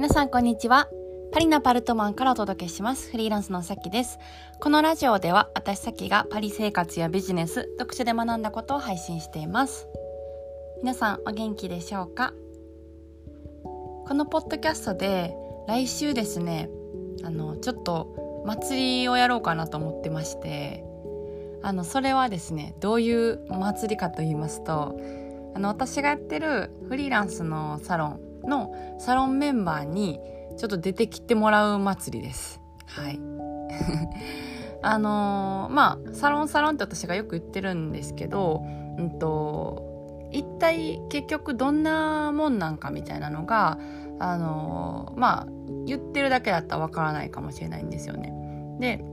皆さんこんにちは。パリナパルトマンからお届けします。フリーランスのさきです。このラジオでは私さきがパリ生活やビジネス、読書で学んだことを配信しています。皆さんお元気でしょうか？このポッドキャストで来週ですね、あの、ちょっと祭りをやろうかなと思ってまして、あの、それはですね、どういう祭りかと言いますと、あの、私がやってるフリーランスのサロン、のサロンメンバーにちょっと出てきてもらう祭りです。はい。あのー、まあ、サロンサロンって私がよく言ってるんですけど、うんと、一体結局どんなもんなんかみたいなのが、あのー、まあ、言ってるだけだったらわからないかもしれないんですよね。で、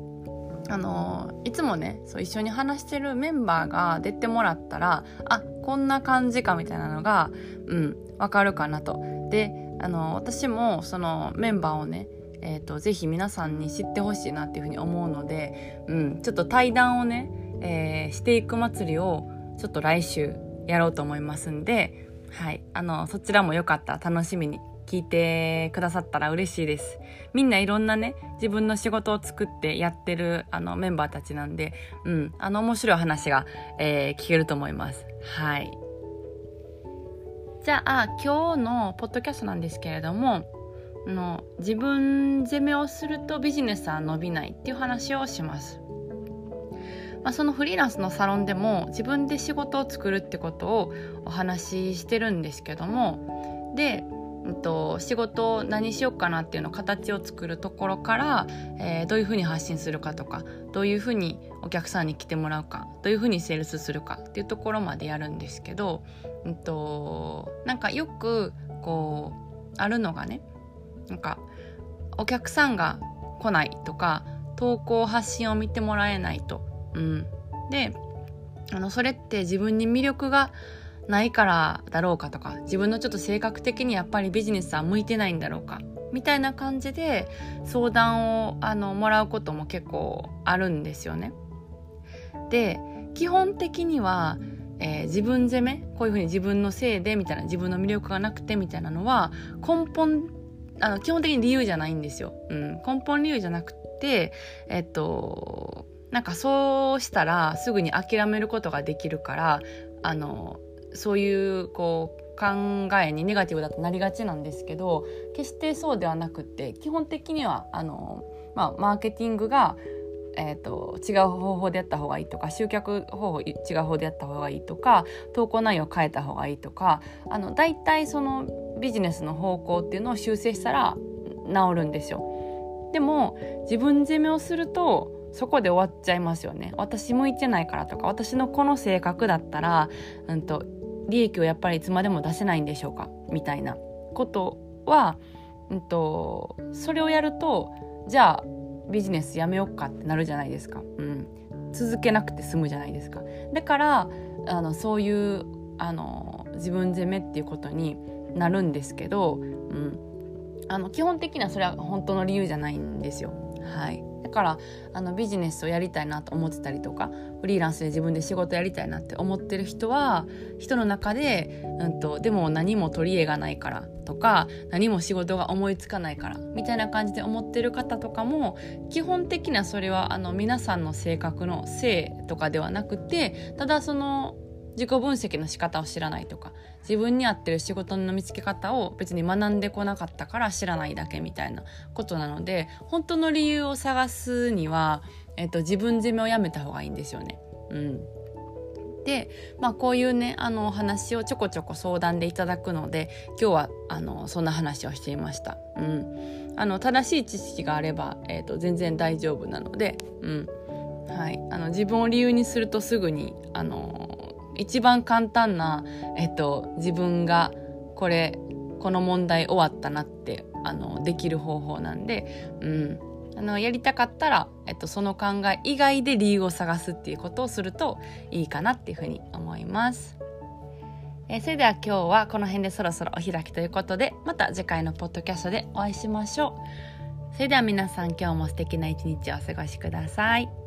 あのいつもねそう一緒に話してるメンバーが出てもらったらあこんな感じかみたいなのがうんわかるかなと。であの私もそのメンバーをねえーと、ぜひ皆さんに知ってほしいなっていうふうに思うので、うん、ちょっと対談をね、えー、していく祭りをちょっと来週やろうと思いますんで、はい、あのそちらもよかったら楽しみに聞いてくださったら嬉しいです。みんないろんなね、自分の仕事を作ってやってるあのメンバーたちなんで、うん、あの面白い話が、えー、聞けると思います。はい。じゃあ今日のポッドキャストなんですけれどもの自分攻めをするとビジネスは伸びないっていう話をします。まあ、そのフリーランスのサロンでも自分で仕事を作るってことをお話ししてるんですけどもでと、仕事を何しようかなっていうの形を作るところから、えー、どういうふうに発信するかとかどういうふうにお客さんに来てもらうかどういうふうにセールスするかっていうところまでやるんですけど、うんと、なんかよくこうあるのがねなんかお客さんが来ないとか投稿発信を見てもらえないと。うん、であのそれって自分に魅力がないからだろうかとか自分のちょっと性格的にやっぱりビジネスは向いてないんだろうかみたいな感じで相談をあのもらうことも結構あるんですよね。で基本的には、えー、自分責めこういうふうに自分のせいでみたいな自分の魅力がなくてみたいなのは根本あの基本的に理由じゃないんですよ。うん、根本理由じゃなくてえっとなんかそうしたらすぐに諦めることができるからあのそういうこう考えにネガティブだとなりがちなんですけど決してそうではなくて基本的にはあの、まあ、マーケティングが、えーと、違う方法でやった方がいいとか集客方法違う方法でやった方がいいとか投稿内容を変えた方がいいとかあの大体そのビジネスの方向っていうのを修正したら治るんですよ。でも自分攻めをするとそこで終わっちゃいますよね私向いてないからとか私のこの性格だったら、うんと利益をやっぱりいつまでも出せないんでしょうか？みたいなことは、うんと、それをやるとじゃあビジネスやめようかってなるじゃないですか、うん、続けなくて済むじゃないですか。だからあのそういうあの自分責めっていうことになるんですけど、うん、あの基本的にはそれは本当の理由じゃないんですよ。はい、だからあのビジネスをやりたいなと思ってたりとかフリーランスで自分で仕事やりたいなって思ってる人は人の中で、うんと、でも何も取り柄がないからとか何も仕事が思いつかないからみたいな感じで思ってる方とかも基本的にはそれはあの皆さんの性格のせいとかではなくてただその自己分析の仕方を知らないとか自分に合ってる仕事の見つけ方を別に学んでこなかったから知らないだけみたいなことなので本当の理由を探すには、えっと、自分責めをやめた方がいいんですよね。うんで、まあ、こういうねあのお話をちょこちょこ相談でいただくので今日はあのそんな話をしていました。うん、あの正しい知識があれば、えーと、全然大丈夫なので、うんはい、あの自分を理由にするとすぐにあの一番簡単な、えっと、自分がこれこの問題終わったなってあのできる方法なんで、うん、あのやりたかったら、えっと、その考え以外で理由を探すっていうことをするといいかなっていうふうに思います。え、それでは今日はこの辺でそろそろお開きということでまた次回のポッドキャストでお会いしましょう。それでは皆さん今日も素敵な一日をお過ごしください。